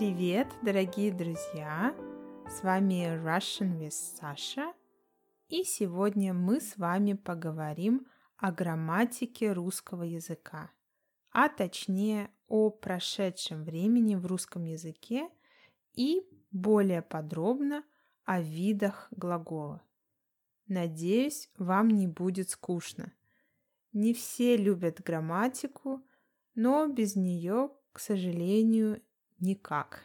Привет, дорогие друзья! С вами Russian with Sasha, и сегодня мы с вами поговорим о грамматике русского языка, а точнее о прошедшем времени в русском языке и более подробно о видах глагола. Надеюсь, вам не будет скучно. Не все любят грамматику, но без нее, к сожалению, никак.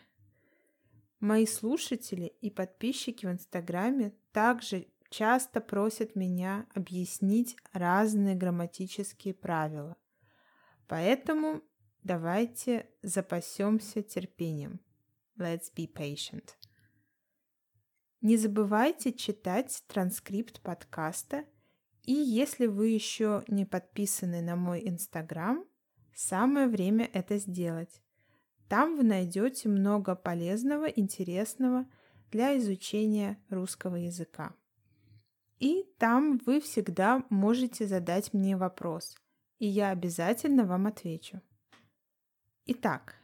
Мои слушатели и подписчики в Инстаграме также часто просят меня объяснить разные грамматические правила. Поэтому давайте запасемся терпением. Let's be patient. Не забывайте читать транскрипт подкаста, и если вы еще не подписаны на мой инстаграм, самое время это сделать. Там вы найдете много полезного, интересного для изучения русского языка. И там вы всегда можете задать мне вопрос, и я обязательно вам отвечу. Итак,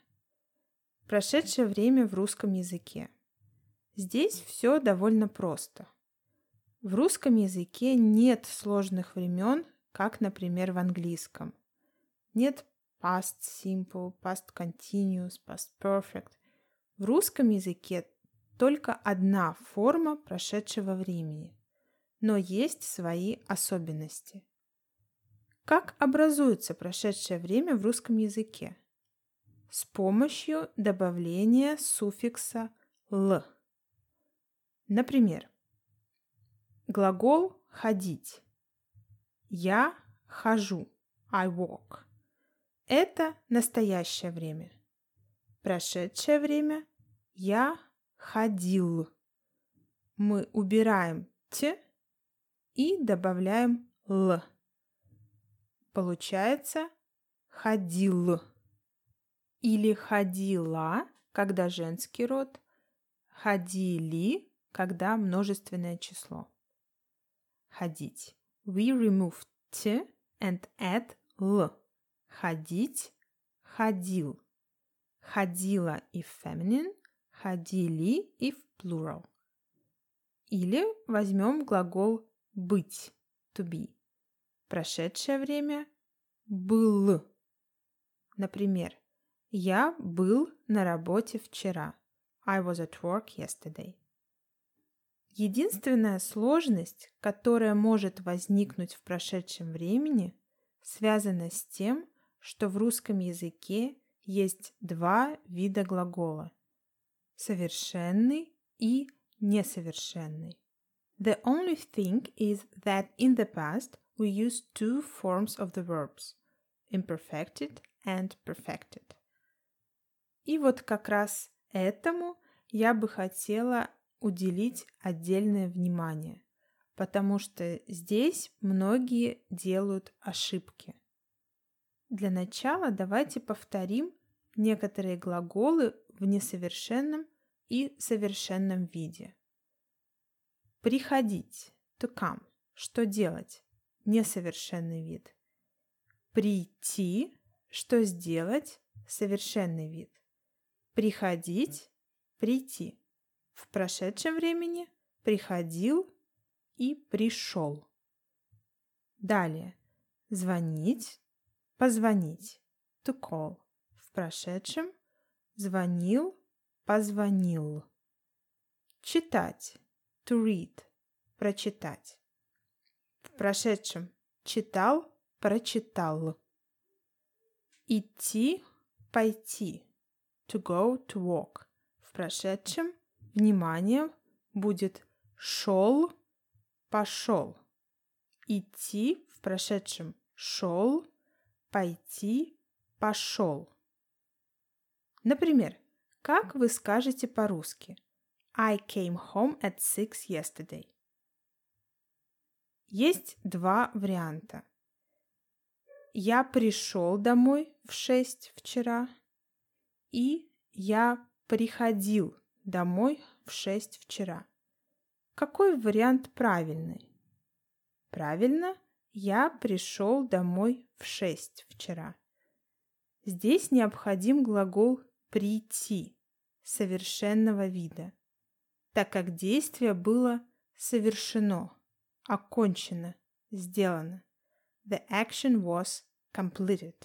прошедшее время в русском языке. Здесь все довольно просто. В русском языке нет сложных времен, как, например, в английском. Нет past simple, past continuous, past perfect. В русском языке только одна форма прошедшего времени, но есть свои особенности. Как образуется прошедшее время в русском языке? С помощью добавления суффикса «л». Например, глагол «ходить». Я хожу. I walk. Это настоящее время. Прошедшее время я ходил. Мы убираем т и добавляем л. Получается ходил. Или ходила, когда женский род, ходили, когда множественное число. Ходить. We remove t and add l. Ходить, ходил. Ходила и в feminine, ходили и в plural. Или возьмем глагол быть, to be. Прошедшее время был. Например, я был на работе вчера. I was at work yesterday. Единственная сложность, которая может возникнуть в прошедшем времени, связана с тем, что в русском языке есть два вида глагола – совершенный и несовершенный. The only thing is that in the past we used two forms of the verbs – imperfected and perfected. И вот как раз этому я бы хотела уделить отдельное внимание, потому что здесь многие делают ошибки. Для начала давайте повторим некоторые глаголы в несовершенном и совершенном виде. Приходить, to come, что делать, несовершенный вид. Прийти, что сделать, совершенный вид. Приходить, прийти. В прошедшем времени приходил и пришел. Далее. Звонить, Позвонить. To call. В прошедшем. Звонил. Позвонил. Читать. To read. Прочитать. В прошедшем. Читал. Прочитал. Идти. Пойти. To go. To walk. В прошедшем. Внимание. Будет шел. Пошел. Идти. В прошедшем. Шел пойти, пошел. Например, как вы скажете по-русски I came home at six yesterday. Есть два варианта. Я пришел домой в шесть вчера и я приходил домой в шесть вчера. Какой вариант правильный? Правильно – я пришел домой в шесть вчера. Здесь необходим глагол «прийти» – совершенного вида, так как действие было совершено, окончено, сделано. The action was completed.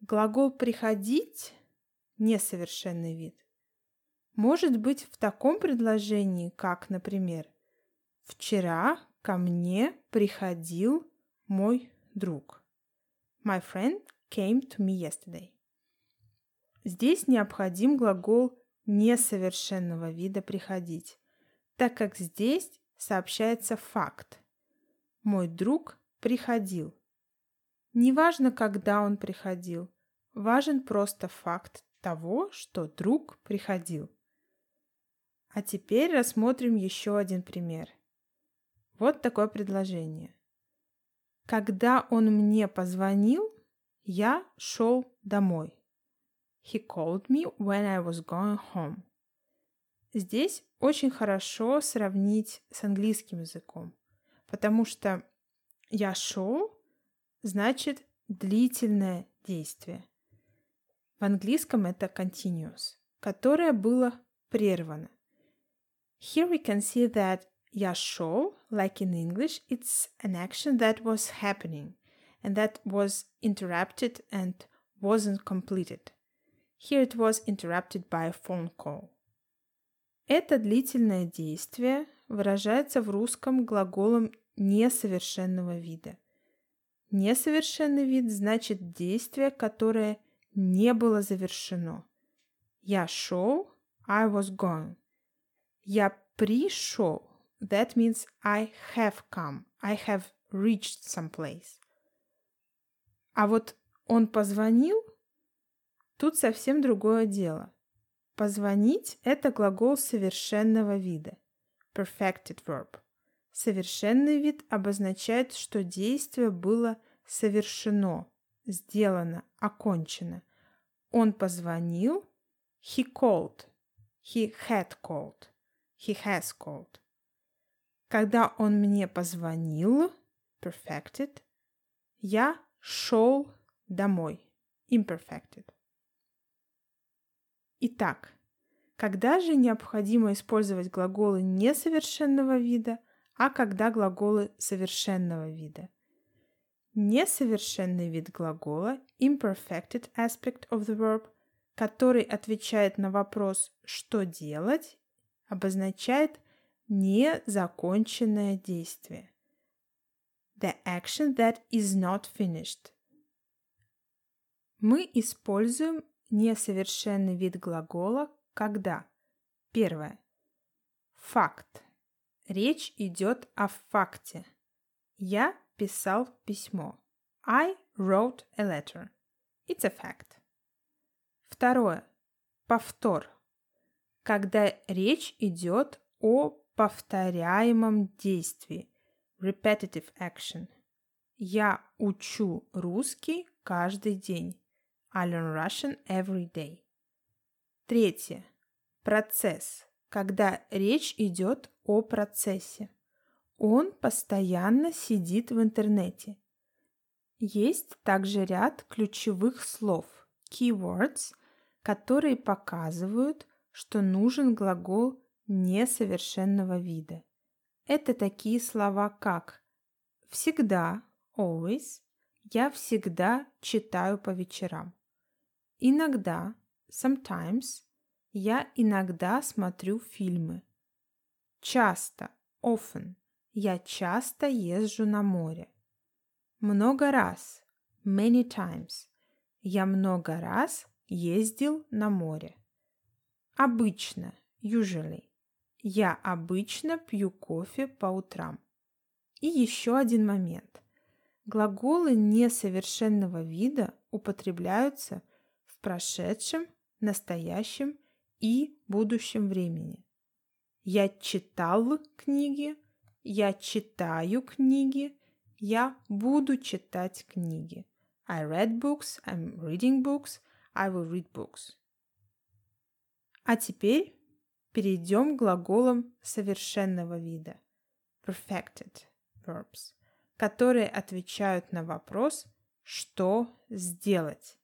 Глагол «приходить» — несовершенный вид. Может быть в таком предложении, как, например, «Вчера ко мне приходил мой друг». My friend came to me yesterday. Здесь необходим глагол несовершенного вида «приходить», так как здесь сообщается факт. Мой друг приходил. Неважно, когда он приходил, важен просто факт того, что друг приходил. А теперь рассмотрим еще один пример. Вот такое предложение. Когда он мне позвонил, я шел домой. He called me when I was going home. Здесь очень хорошо сравнить с английским языком, потому что я шел значит длительное действие. В английском это continuous, которое было прервано. Here we can see that шел, like in English, it's an action that was happening and that was interrupted and wasn't completed. Here it was interrupted by a phone call. Это длительное действие выражается в русском глаголом несовершенного вида. Несовершенный вид значит действие, которое не было завершено. Я шел, I was going. Я пришел, that means I have come, I have reached some place. А вот он позвонил, Тут совсем другое дело. Позвонить – это глагол совершенного вида. Perfected verb. Совершенный вид обозначает, что действие было совершено, сделано, окончено. Он позвонил. He called. He had called. He has called. Когда он мне позвонил, perfected, я шел домой, imperfected. Итак, когда же необходимо использовать глаголы несовершенного вида, а когда глаголы совершенного вида? Несовершенный вид глагола imperfected aspect of the verb, который отвечает на вопрос «что делать», обозначает незаконченное действие. The action that is not finished. Мы используем несовершенный вид глагола когда. Первое. Факт. Речь идет о факте. Я писал письмо. I wrote a letter. It's a fact. Второе. Повтор. Когда речь идет о повторяемом действии. Repetitive action. Я учу русский каждый день. I learn Russian every day. Третье. Процесс. Когда речь идет о процессе. Он постоянно сидит в интернете. Есть также ряд ключевых слов, keywords, которые показывают, что нужен глагол несовершенного вида. Это такие слова, как всегда, always, я всегда читаю по вечерам. Иногда, sometimes, я иногда смотрю фильмы. Часто, often, я часто езжу на море. Много раз, many times, я много раз ездил на море. Обычно, usually, я обычно пью кофе по утрам. И еще один момент. Глаголы несовершенного вида употребляются – прошедшем, настоящем и будущем времени. Я читал книги, я читаю книги, я буду читать книги. I read books, I'm reading books, I will read books. А теперь перейдем к глаголам совершенного вида. Perfected verbs, которые отвечают на вопрос «что сделать?»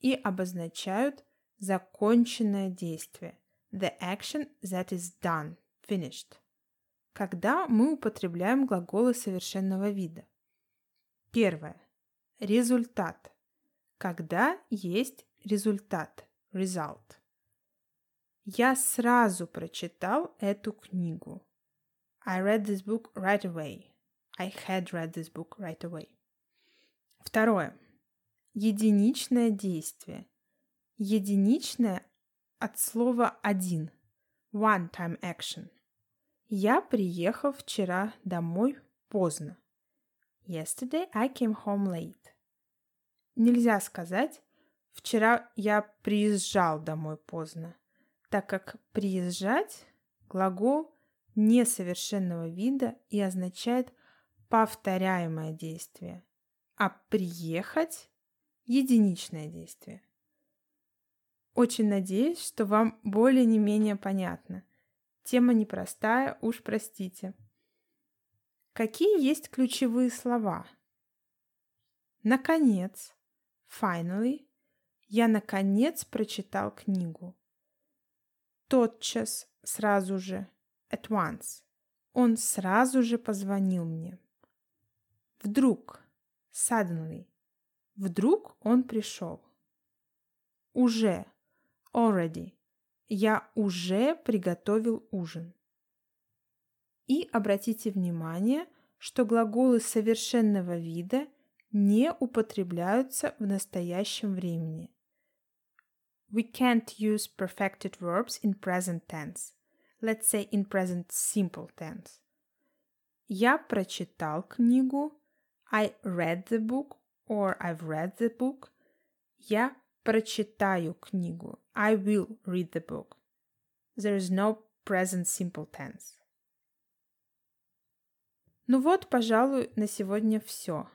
и обозначают законченное действие. The action that is done, finished. Когда мы употребляем глаголы совершенного вида. Первое. Результат. Когда есть результат, result. Я сразу прочитал эту книгу. I read this book right away. I had read this book right away. Второе. Единичное действие. Единичное от слова один. One time action. Я приехал вчера домой поздно. Yesterday I came home late. Нельзя сказать «вчера я приезжал домой поздно» так как приезжать – глагол несовершенного вида и означает повторяемое действие, а приехать – единичное действие. Очень надеюсь, что вам более не менее понятно. Тема непростая, уж простите. Какие есть ключевые слова? Наконец, finally, я наконец прочитал книгу тотчас, сразу же, at once. Он сразу же позвонил мне. Вдруг, suddenly. Вдруг он пришел. Уже, already. Я уже приготовил ужин. И обратите внимание, что глаголы совершенного вида не употребляются в настоящем времени. We can't use perfected verbs in present tense. Let's say in present simple tense. Я прочитал книгу. I read the book or I've read the book. Я прочитаю книгу. I will read the book. There is no present simple tense. Ну вот, пожалуй, на сегодня все.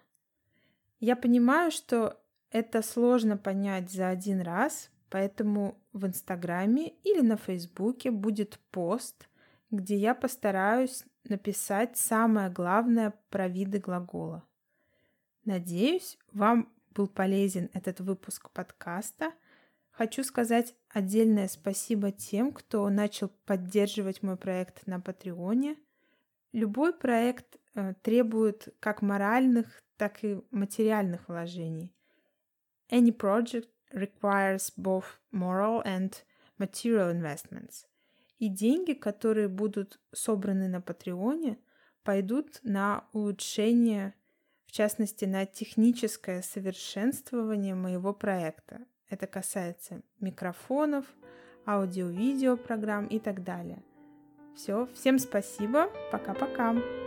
Я понимаю, что это сложно понять за один раз, Поэтому в Инстаграме или на Фейсбуке будет пост, где я постараюсь написать самое главное про виды глагола. Надеюсь, вам был полезен этот выпуск подкаста. Хочу сказать отдельное спасибо тем, кто начал поддерживать мой проект на Патреоне. Любой проект э, требует как моральных, так и материальных вложений. Any project requires both moral and material investments. И деньги, которые будут собраны на Патреоне, пойдут на улучшение, в частности, на техническое совершенствование моего проекта. Это касается микрофонов, аудио-видео программ и так далее. Все, всем спасибо, пока-пока.